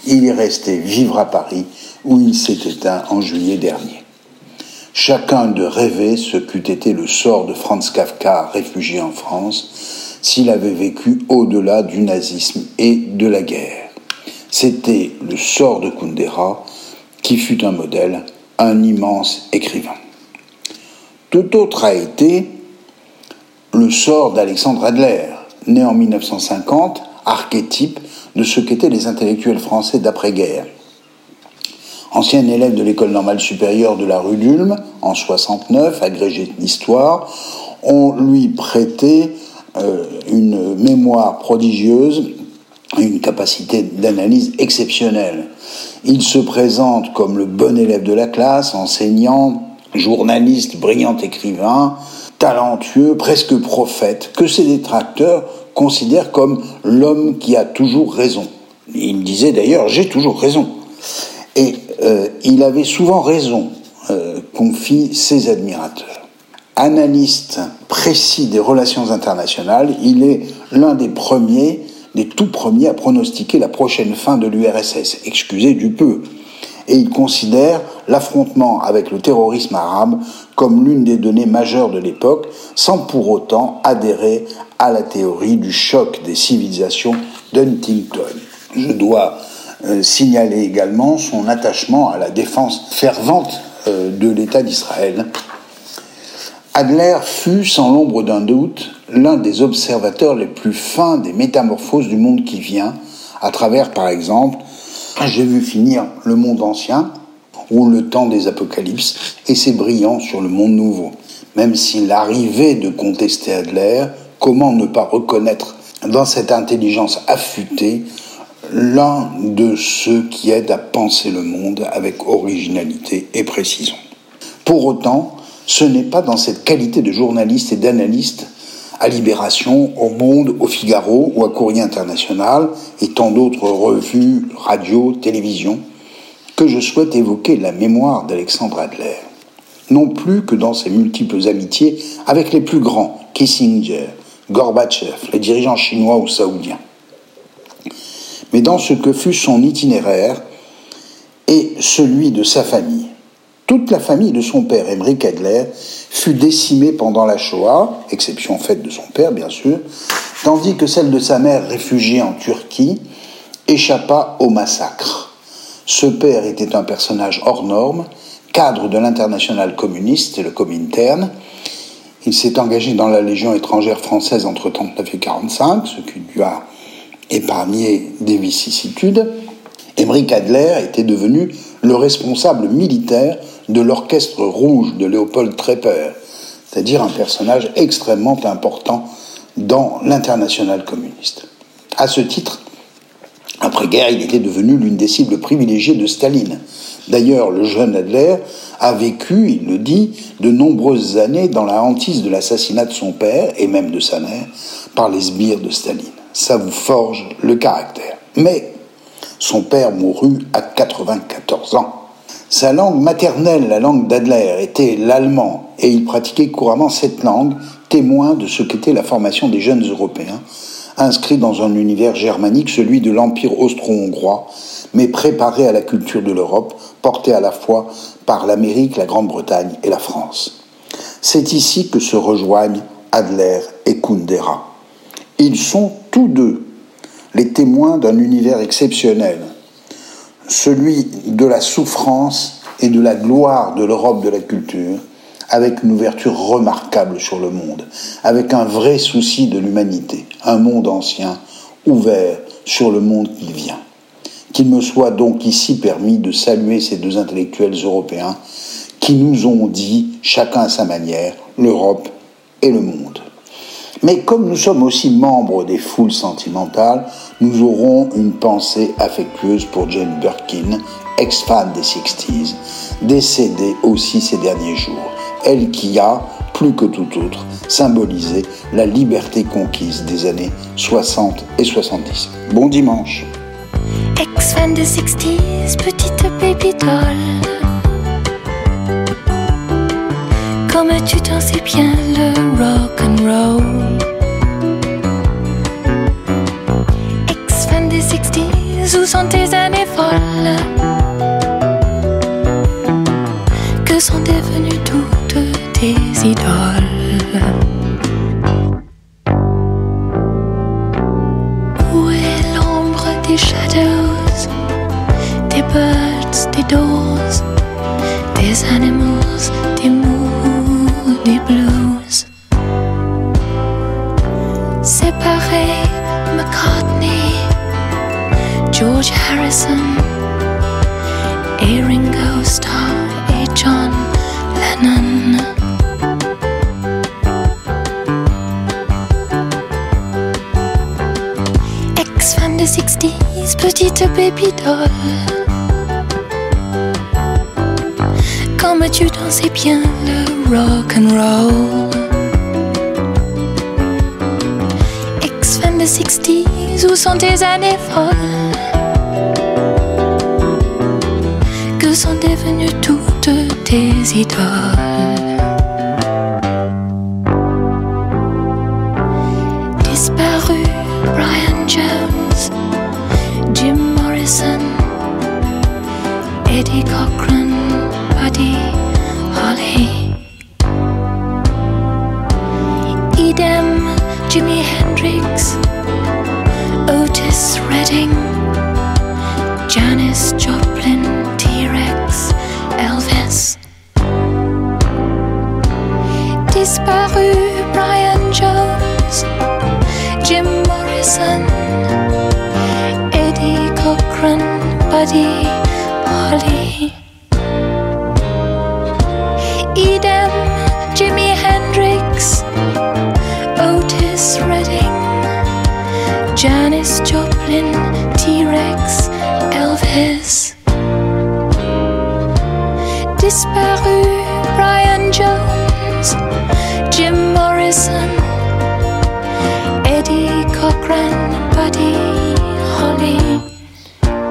il est resté vivre à Paris où il s'est éteint en juillet dernier. Chacun de rêver ce qu'eût été le sort de Franz Kafka réfugié en France s'il avait vécu au-delà du nazisme et de la guerre. C'était le sort de Kundera qui fut un modèle, un immense écrivain. Tout autre a été le sort d'Alexandre Adler, né en 1950, archétype de ce qu'étaient les intellectuels français d'après-guerre. Ancien élève de l'école normale supérieure de la rue d'Ulm, en 69, agrégé d'histoire, on lui prêtait une mémoire prodigieuse, une capacité d'analyse exceptionnelle. Il se présente comme le bon élève de la classe, enseignant, journaliste, brillant écrivain, talentueux, presque prophète, que ses détracteurs considèrent comme l'homme qui a toujours raison. Il disait d'ailleurs j'ai toujours raison. Et euh, il avait souvent raison, euh, confient ses admirateurs. Analyste précis des relations internationales, il est l'un des premiers, des tout premiers à pronostiquer la prochaine fin de l'URSS. Excusez du peu et il considère l'affrontement avec le terrorisme arabe comme l'une des données majeures de l'époque, sans pour autant adhérer à la théorie du choc des civilisations d'Huntington. Je dois euh, signaler également son attachement à la défense fervente euh, de l'État d'Israël. Adler fut, sans l'ombre d'un doute, l'un des observateurs les plus fins des métamorphoses du monde qui vient, à travers, par exemple, j'ai vu finir le monde ancien, ou le temps des apocalypses, et c'est brillant sur le monde nouveau. Même s'il arrivait de contester Adler, comment ne pas reconnaître dans cette intelligence affûtée, l'un de ceux qui aident à penser le monde avec originalité et précision. Pour autant, ce n'est pas dans cette qualité de journaliste et d'analyste à Libération, au Monde, au Figaro ou à Courrier International et tant d'autres revues, radio, télévision, que je souhaite évoquer la mémoire d'Alexandre Adler. Non plus que dans ses multiples amitiés avec les plus grands, Kissinger, Gorbatchev, les dirigeants chinois ou saoudiens, mais dans ce que fut son itinéraire et celui de sa famille. Toute la famille de son père, Emmerich Adler, fut décimée pendant la Shoah, exception faite de son père bien sûr, tandis que celle de sa mère, réfugiée en Turquie, échappa au massacre. Ce père était un personnage hors norme, cadre de l'international communiste et le Comintern. Il s'est engagé dans la Légion étrangère française entre 1939 et 1945, ce qui lui a épargné des vicissitudes. Emmerich Adler était devenu le responsable militaire de l'orchestre rouge de Léopold Trepper, c'est-à-dire un personnage extrêmement important dans l'international communiste. À ce titre, après-guerre, il était devenu l'une des cibles privilégiées de Staline. D'ailleurs, le jeune Adler a vécu, il le dit, de nombreuses années dans la hantise de l'assassinat de son père et même de sa mère par les sbires de Staline. Ça vous forge le caractère. Mais son père mourut à 94 ans. Sa langue maternelle, la langue d'Adler, était l'allemand et il pratiquait couramment cette langue, témoin de ce qu'était la formation des jeunes Européens, inscrits dans un univers germanique, celui de l'Empire austro-hongrois, mais préparé à la culture de l'Europe, porté à la fois par l'Amérique, la Grande-Bretagne et la France. C'est ici que se rejoignent Adler et Kundera. Ils sont tous deux les témoins d'un univers exceptionnel, celui de la souffrance et de la gloire de l'Europe de la culture, avec une ouverture remarquable sur le monde, avec un vrai souci de l'humanité, un monde ancien, ouvert sur le monde qui vient. Qu'il me soit donc ici permis de saluer ces deux intellectuels européens qui nous ont dit, chacun à sa manière, l'Europe et le monde. Mais comme nous sommes aussi membres des foules sentimentales, nous aurons une pensée affectueuse pour Jane Birkin, ex-fan des 60s, décédée aussi ces derniers jours. Elle qui a, plus que tout autre, symbolisé la liberté conquise des années 60 et 70. Bon dimanche. Ex-fan des 60s, petite baby. Comme tu bien le. Toutes tes bien le rock and roll. Ex-fan des 60s, où sont tes années folles? Que sont devenues toutes tes idoles?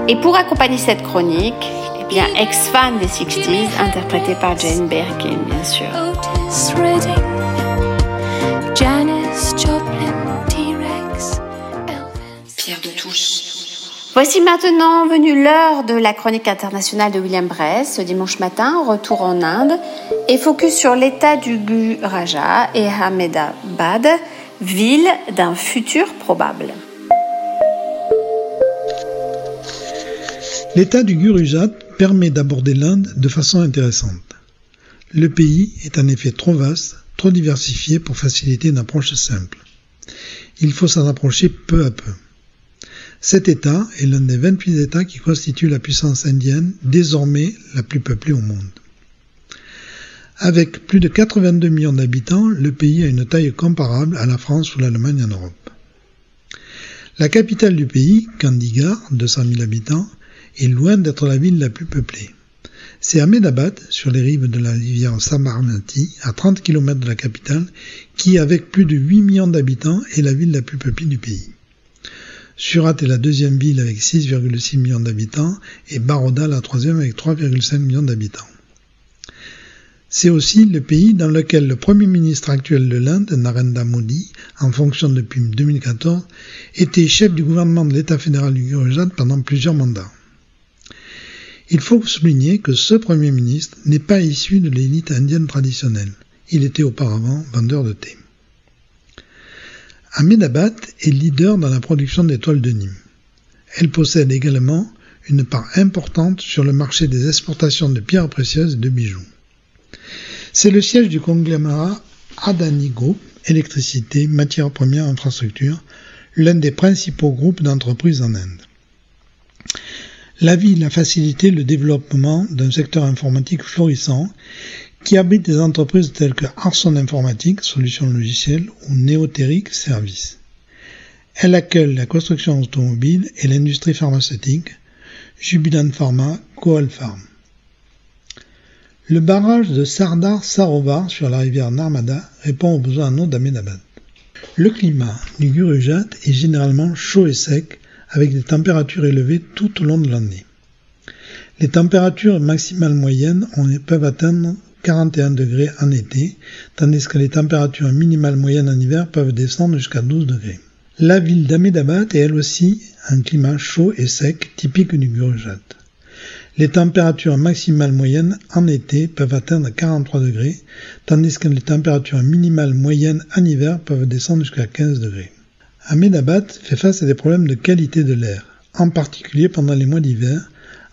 Et pour accompagner cette chronique, eh bien, ex-fan des 60s, interprétée par Jane Birkin, bien sûr. Voici maintenant venue l'heure de la chronique internationale de William Bress, ce dimanche matin, retour en Inde, et focus sur l'état du Guraja et Ahmedabad, ville d'un futur probable. L'état du Gurujat permet d'aborder l'Inde de façon intéressante. Le pays est en effet trop vaste, trop diversifié pour faciliter une approche simple. Il faut s'en approcher peu à peu. Cet État est l'un des 28 États qui constituent la puissance indienne, désormais la plus peuplée au monde. Avec plus de 82 millions d'habitants, le pays a une taille comparable à la France ou l'Allemagne en Europe. La capitale du pays, Kandigar, 200 000 habitants, est loin d'être la ville la plus peuplée. C'est Ahmedabad, sur les rives de la rivière Samarnati, à 30 km de la capitale, qui, avec plus de 8 millions d'habitants, est la ville la plus peuplée du pays. Surat est la deuxième ville avec 6,6 millions d'habitants et Baroda la troisième avec 3,5 millions d'habitants. C'est aussi le pays dans lequel le Premier ministre actuel de l'Inde, Narendra Modi, en fonction depuis 2014, était chef du gouvernement de l'État fédéral du Gujarat pendant plusieurs mandats. Il faut souligner que ce Premier ministre n'est pas issu de l'élite indienne traditionnelle. Il était auparavant vendeur de thé. Ahmedabad est leader dans la production des toiles de Nîmes. Elle possède également une part importante sur le marché des exportations de pierres précieuses et de bijoux. C'est le siège du conglomérat Adani Group, électricité, matières premières, infrastructures, l'un des principaux groupes d'entreprises en Inde. La ville a facilité le développement d'un secteur informatique florissant qui abrite des entreprises telles que Arson Informatique, solutions logicielles, ou Neoteric Services. Elle accueille la construction automobile et l'industrie pharmaceutique, Jubilant Pharma, Coal Farm. Le barrage de Sardar Sarovar sur la rivière Narmada répond aux besoins en eau d'Ahmedabad. Le climat du Gurujat est généralement chaud et sec avec des températures élevées tout au long de l'année. Les températures maximales moyennes peuvent atteindre 41 degrés en été, tandis que les températures minimales moyennes en hiver peuvent descendre jusqu'à 12 degrés. La ville d'Ahmedabad est elle aussi un climat chaud et sec typique du Gurujat. Les températures maximales moyennes en été peuvent atteindre 43 degrés, tandis que les températures minimales moyennes en hiver peuvent descendre jusqu'à 15 degrés. Ahmedabad fait face à des problèmes de qualité de l'air, en particulier pendant les mois d'hiver,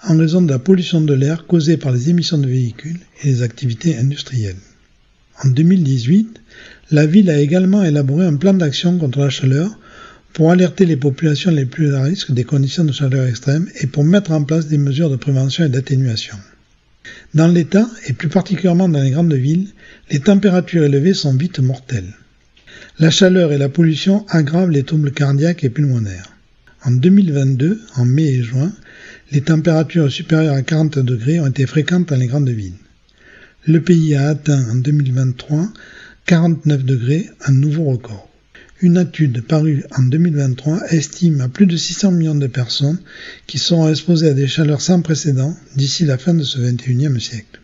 en raison de la pollution de l'air causée par les émissions de véhicules et les activités industrielles. En 2018, la ville a également élaboré un plan d'action contre la chaleur pour alerter les populations les plus à risque des conditions de chaleur extrêmes et pour mettre en place des mesures de prévention et d'atténuation. Dans l'État, et plus particulièrement dans les grandes villes, les températures élevées sont vite mortelles. La chaleur et la pollution aggravent les troubles cardiaques et pulmonaires. En 2022, en mai et juin, les températures supérieures à 40 degrés ont été fréquentes dans les grandes villes. Le pays a atteint en 2023 49 degrés, un nouveau record. Une étude parue en 2023 estime à plus de 600 millions de personnes qui seront exposées à des chaleurs sans précédent d'ici la fin de ce 21e siècle.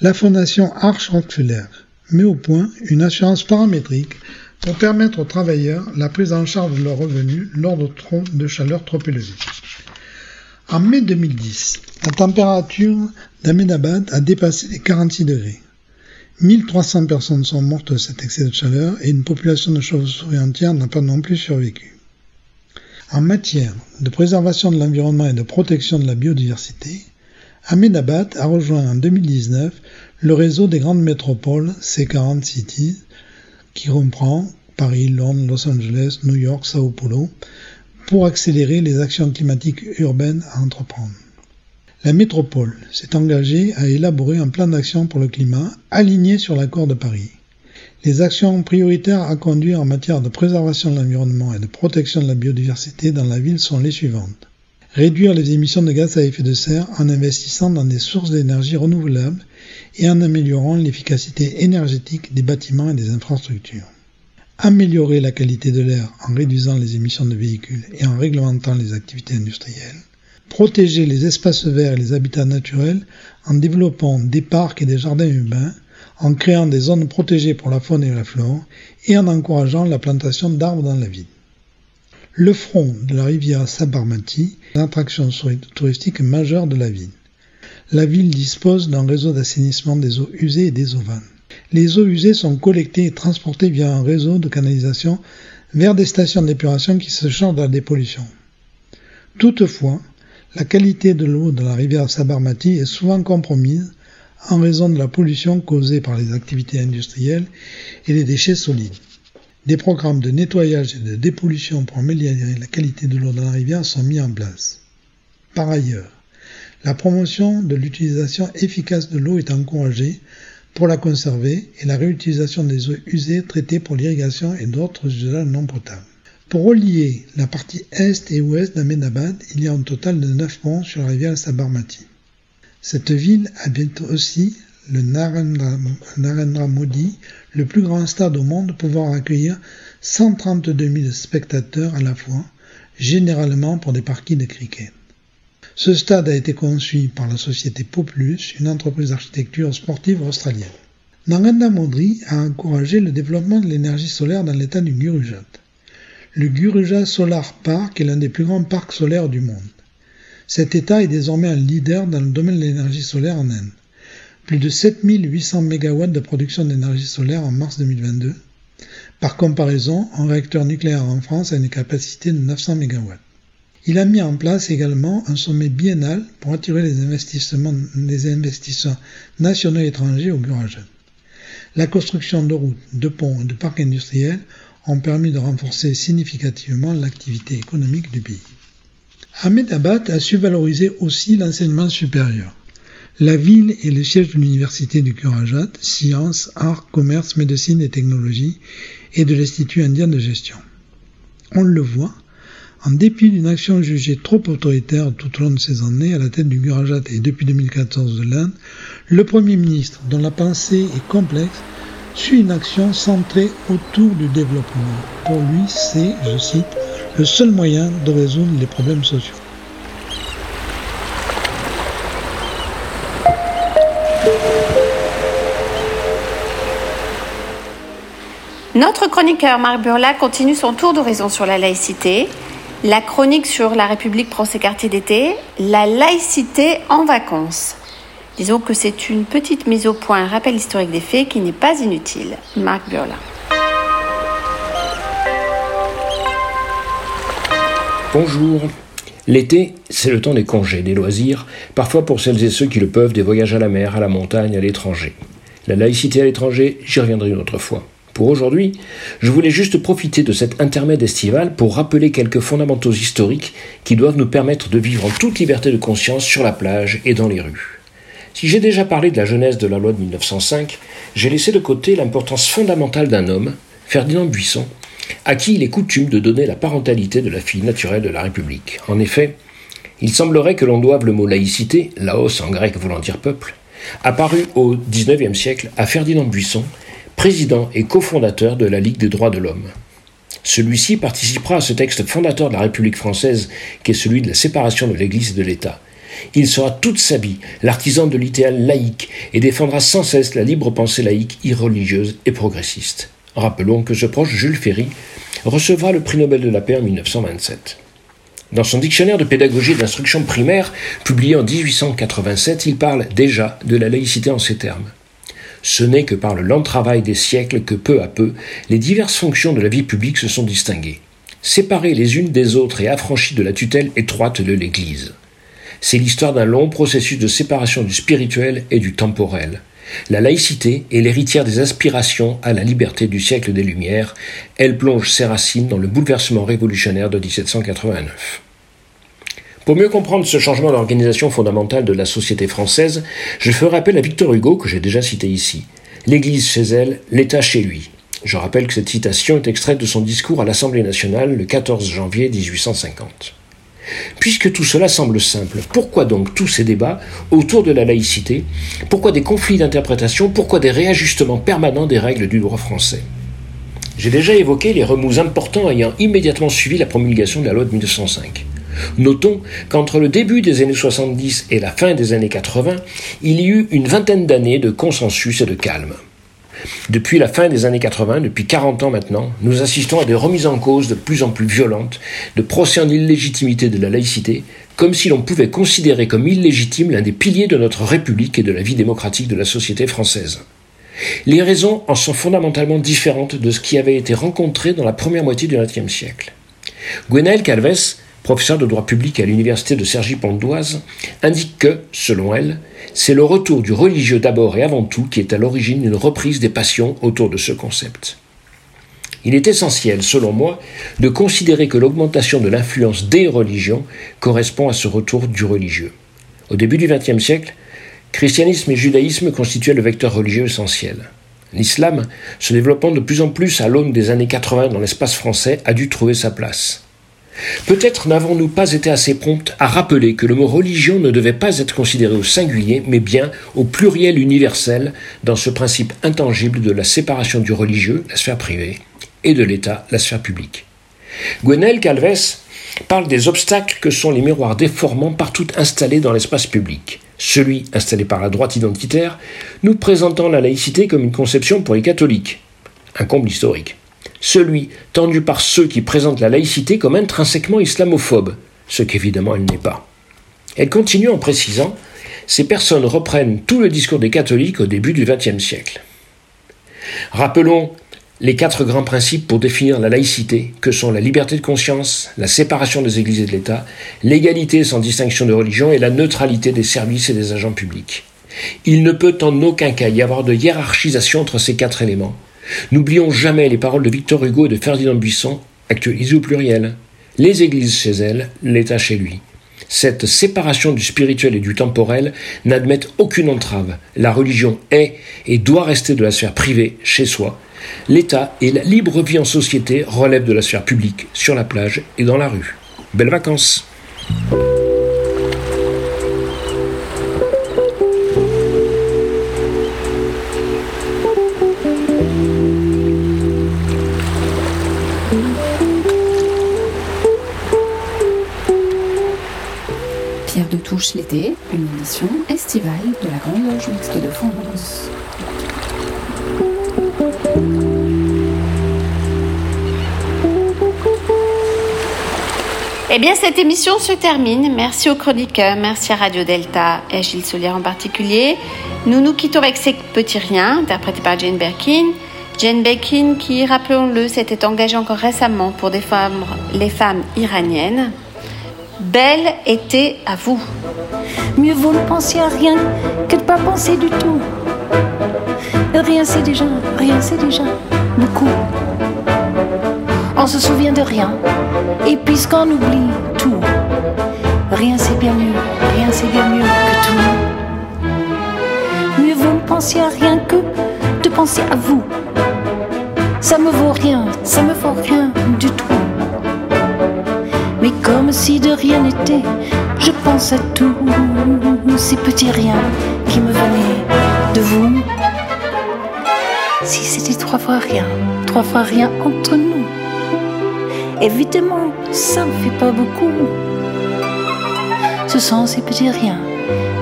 La fondation Arch Rockefeller met au point une assurance paramétrique pour permettre aux travailleurs la prise en charge de leurs revenus lors de troncs de chaleur trop élevés. En mai 2010, la température d'Ahmedabad a dépassé les 46 degrés. 1300 personnes sont mortes de cet excès de chaleur et une population de chauves-souris entière n'a pas non plus survécu. En matière de préservation de l'environnement et de protection de la biodiversité, Ahmedabad a rejoint en 2019 le réseau des grandes métropoles C40 Cities qui comprend Paris, Londres, Los Angeles, New York, Sao Paulo pour accélérer les actions climatiques urbaines à entreprendre. La métropole s'est engagée à élaborer un plan d'action pour le climat aligné sur l'accord de Paris. Les actions prioritaires à conduire en matière de préservation de l'environnement et de protection de la biodiversité dans la ville sont les suivantes. Réduire les émissions de gaz à effet de serre en investissant dans des sources d'énergie renouvelables et en améliorant l'efficacité énergétique des bâtiments et des infrastructures. Améliorer la qualité de l'air en réduisant les émissions de véhicules et en réglementant les activités industrielles protéger les espaces verts et les habitats naturels en développant des parcs et des jardins urbains, en créant des zones protégées pour la faune et la flore et en encourageant la plantation d'arbres dans la ville. Le front de la rivière Sabarmati est l'attraction touristique majeure de la ville. La ville dispose d'un réseau d'assainissement des eaux usées et des eaux vannes. Les eaux usées sont collectées et transportées via un réseau de canalisation vers des stations d'épuration qui se chargent de la dépollution. Toutefois, la qualité de l'eau de la rivière Sabarmati est souvent compromise en raison de la pollution causée par les activités industrielles et les déchets solides. Des programmes de nettoyage et de dépollution pour améliorer la qualité de l'eau dans la rivière sont mis en place. Par ailleurs, la promotion de l'utilisation efficace de l'eau est encouragée pour la conserver et la réutilisation des eaux usées traitées pour l'irrigation et d'autres usages non potables. Pour relier la partie est et ouest d'Ahmedabad, il y a un total de 9 ponts sur la rivière Sabarmati. Cette ville habite aussi le Narendra, Narendra Modi, le plus grand stade au monde pouvant accueillir 132 000 spectateurs à la fois, généralement pour des parties de cricket. Ce stade a été conçu par la société Populus, une entreprise d'architecture sportive australienne. Narendra Modi a encouragé le développement de l'énergie solaire dans l'état du Gurujat. Le Gurujat Solar Park est l'un des plus grands parcs solaires du monde. Cet État est désormais un leader dans le domaine de l'énergie solaire en Inde. Plus de 7800 MW de production d'énergie solaire en mars 2022. Par comparaison, un réacteur nucléaire en France a une capacité de 900 MW. Il a mis en place également un sommet biennal pour attirer les investissements des investisseurs nationaux et étrangers au Gurajat. La construction de routes, de ponts et de parcs industriels ont permis de renforcer significativement l'activité économique du pays. Ahmedabad a su valoriser aussi l'enseignement supérieur. La ville est le siège de l'université du Kurajat, sciences, arts, commerce, médecine et technologie, et de l'Institut indien de gestion. On le voit, en dépit d'une action jugée trop autoritaire tout au long de ces années à la tête du Gurajat et depuis 2014 de l'Inde, le Premier ministre, dont la pensée est complexe, suit une action centrée autour du développement. Pour lui, c'est, je cite, le seul moyen de résoudre les problèmes sociaux. Notre chroniqueur Marc Burla continue son tour d'horizon sur la laïcité. La chronique sur la République prend ses quartiers d'été, la laïcité en vacances. Disons que c'est une petite mise au point, un rappel historique des faits qui n'est pas inutile. Marc Burla. Bonjour. L'été, c'est le temps des congés, des loisirs, parfois pour celles et ceux qui le peuvent, des voyages à la mer, à la montagne, à l'étranger. La laïcité à l'étranger, j'y reviendrai une autre fois. Pour aujourd'hui, je voulais juste profiter de cet intermède estival pour rappeler quelques fondamentaux historiques qui doivent nous permettre de vivre en toute liberté de conscience sur la plage et dans les rues. Si j'ai déjà parlé de la jeunesse de la loi de 1905, j'ai laissé de côté l'importance fondamentale d'un homme, Ferdinand Buisson, à qui il est coutume de donner la parentalité de la fille naturelle de la République. En effet, il semblerait que l'on doive le mot laïcité, laos en grec voulant dire peuple, apparu au XIXe siècle à Ferdinand Buisson, président et cofondateur de la Ligue des droits de l'homme. Celui-ci participera à ce texte fondateur de la République française qui est celui de la séparation de l'Église et de l'État. Il sera toute sa vie l'artisan de l'idéal laïque et défendra sans cesse la libre pensée laïque, irreligieuse et progressiste. Rappelons que ce proche Jules Ferry recevra le prix Nobel de la paix en 1927. Dans son dictionnaire de pédagogie et d'instruction primaire, publié en 1887, il parle déjà de la laïcité en ces termes. Ce n'est que par le lent travail des siècles que peu à peu les diverses fonctions de la vie publique se sont distinguées, séparées les unes des autres et affranchies de la tutelle étroite de l'Église. C'est l'histoire d'un long processus de séparation du spirituel et du temporel, la laïcité est l'héritière des aspirations à la liberté du siècle des Lumières. Elle plonge ses racines dans le bouleversement révolutionnaire de 1789. Pour mieux comprendre ce changement d'organisation fondamentale de la société française, je ferai appel à Victor Hugo, que j'ai déjà cité ici. L'Église chez elle, l'État chez lui. Je rappelle que cette citation est extraite de son discours à l'Assemblée nationale le 14 janvier 1850. Puisque tout cela semble simple, pourquoi donc tous ces débats autour de la laïcité? Pourquoi des conflits d'interprétation? Pourquoi des réajustements permanents des règles du droit français? J'ai déjà évoqué les remous importants ayant immédiatement suivi la promulgation de la loi de 1905. Notons qu'entre le début des années 70 et la fin des années 80, il y eut une vingtaine d'années de consensus et de calme. Depuis la fin des années 80, depuis 40 ans maintenant, nous assistons à des remises en cause de plus en plus violentes, de procès en illégitimité de la laïcité, comme si l'on pouvait considérer comme illégitime l'un des piliers de notre République et de la vie démocratique de la société française. Les raisons en sont fondamentalement différentes de ce qui avait été rencontré dans la première moitié du XXe siècle. Gwenaël Calves professeur de droit public à l'université de Cergy-Pontoise, indique que, selon elle, c'est le retour du religieux d'abord et avant tout qui est à l'origine d'une reprise des passions autour de ce concept. Il est essentiel, selon moi, de considérer que l'augmentation de l'influence des religions correspond à ce retour du religieux. Au début du XXe siècle, christianisme et judaïsme constituaient le vecteur religieux essentiel. L'islam, se développant de plus en plus à l'aune des années 80 dans l'espace français, a dû trouver sa place. Peut-être n'avons-nous pas été assez prompts à rappeler que le mot religion ne devait pas être considéré au singulier, mais bien au pluriel universel, dans ce principe intangible de la séparation du religieux, la sphère privée, et de l'État, la sphère publique. Gwenel Calves parle des obstacles que sont les miroirs déformants partout installés dans l'espace public. Celui installé par la droite identitaire, nous présentant la laïcité comme une conception pour les catholiques. Un comble historique celui tendu par ceux qui présentent la laïcité comme intrinsèquement islamophobe, ce qu'évidemment elle n'est pas. Elle continue en précisant Ces personnes reprennent tout le discours des catholiques au début du XXe siècle. Rappelons les quatre grands principes pour définir la laïcité, que sont la liberté de conscience, la séparation des églises et de l'État, l'égalité sans distinction de religion et la neutralité des services et des agents publics. Il ne peut en aucun cas y avoir de hiérarchisation entre ces quatre éléments, N'oublions jamais les paroles de Victor Hugo et de Ferdinand Buisson, actualisées au pluriel. Les églises chez elles, l'État chez lui. Cette séparation du spirituel et du temporel n'admettent aucune entrave. La religion est et doit rester de la sphère privée chez soi. L'État et la libre vie en société relèvent de la sphère publique, sur la plage et dans la rue. Belles vacances touche l'été, une édition estivale de la Grande Loge Mixte de France. Eh bien, cette émission se termine. Merci aux chroniqueurs, merci à Radio Delta et à Gilles Solière en particulier. Nous nous quittons avec ces petits riens, interprétés par Jane Birkin. Jane Birkin, qui, rappelons-le, s'était engagée encore récemment pour défendre les femmes iraniennes. Belle été à vous. Mieux vaut ne penser à rien que de pas penser du tout. Rien c'est déjà, rien c'est déjà beaucoup. On se souvient de rien, et puisqu'on oublie tout, rien c'est bien mieux, rien c'est bien mieux que tout. Mieux vaut ne penser à rien que de penser à vous. Ça me vaut rien, ça me vaut rien du tout. Mais comme si de rien n'était, je pense à tous ces petits riens qui me venaient de vous. Si c'était trois fois rien, trois fois rien entre nous. Évidemment, ça ne fait pas beaucoup. Ce sont ces petits riens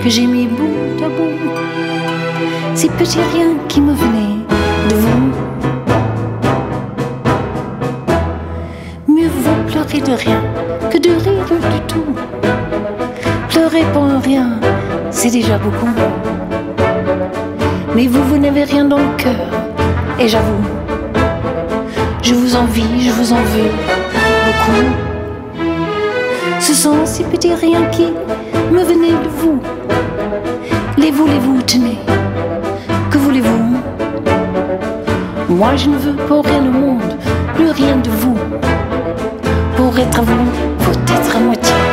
que j'ai mis bout à bout. Ces petits riens qui me venaient de vous. Mieux vaut pleurer de rien que de rire du tout. Pleurer pour rien, c'est déjà beaucoup. Mais vous, vous n'avez rien dans le cœur, et j'avoue, je vous envie, je vous en veux beaucoup. Ce sont ces petits riens qui me venaient de vous. Les voulez-vous, tenez, que voulez-vous? Moi, je ne veux pour rien au monde, plus rien de vous. Pour être vous, faut être à moitié.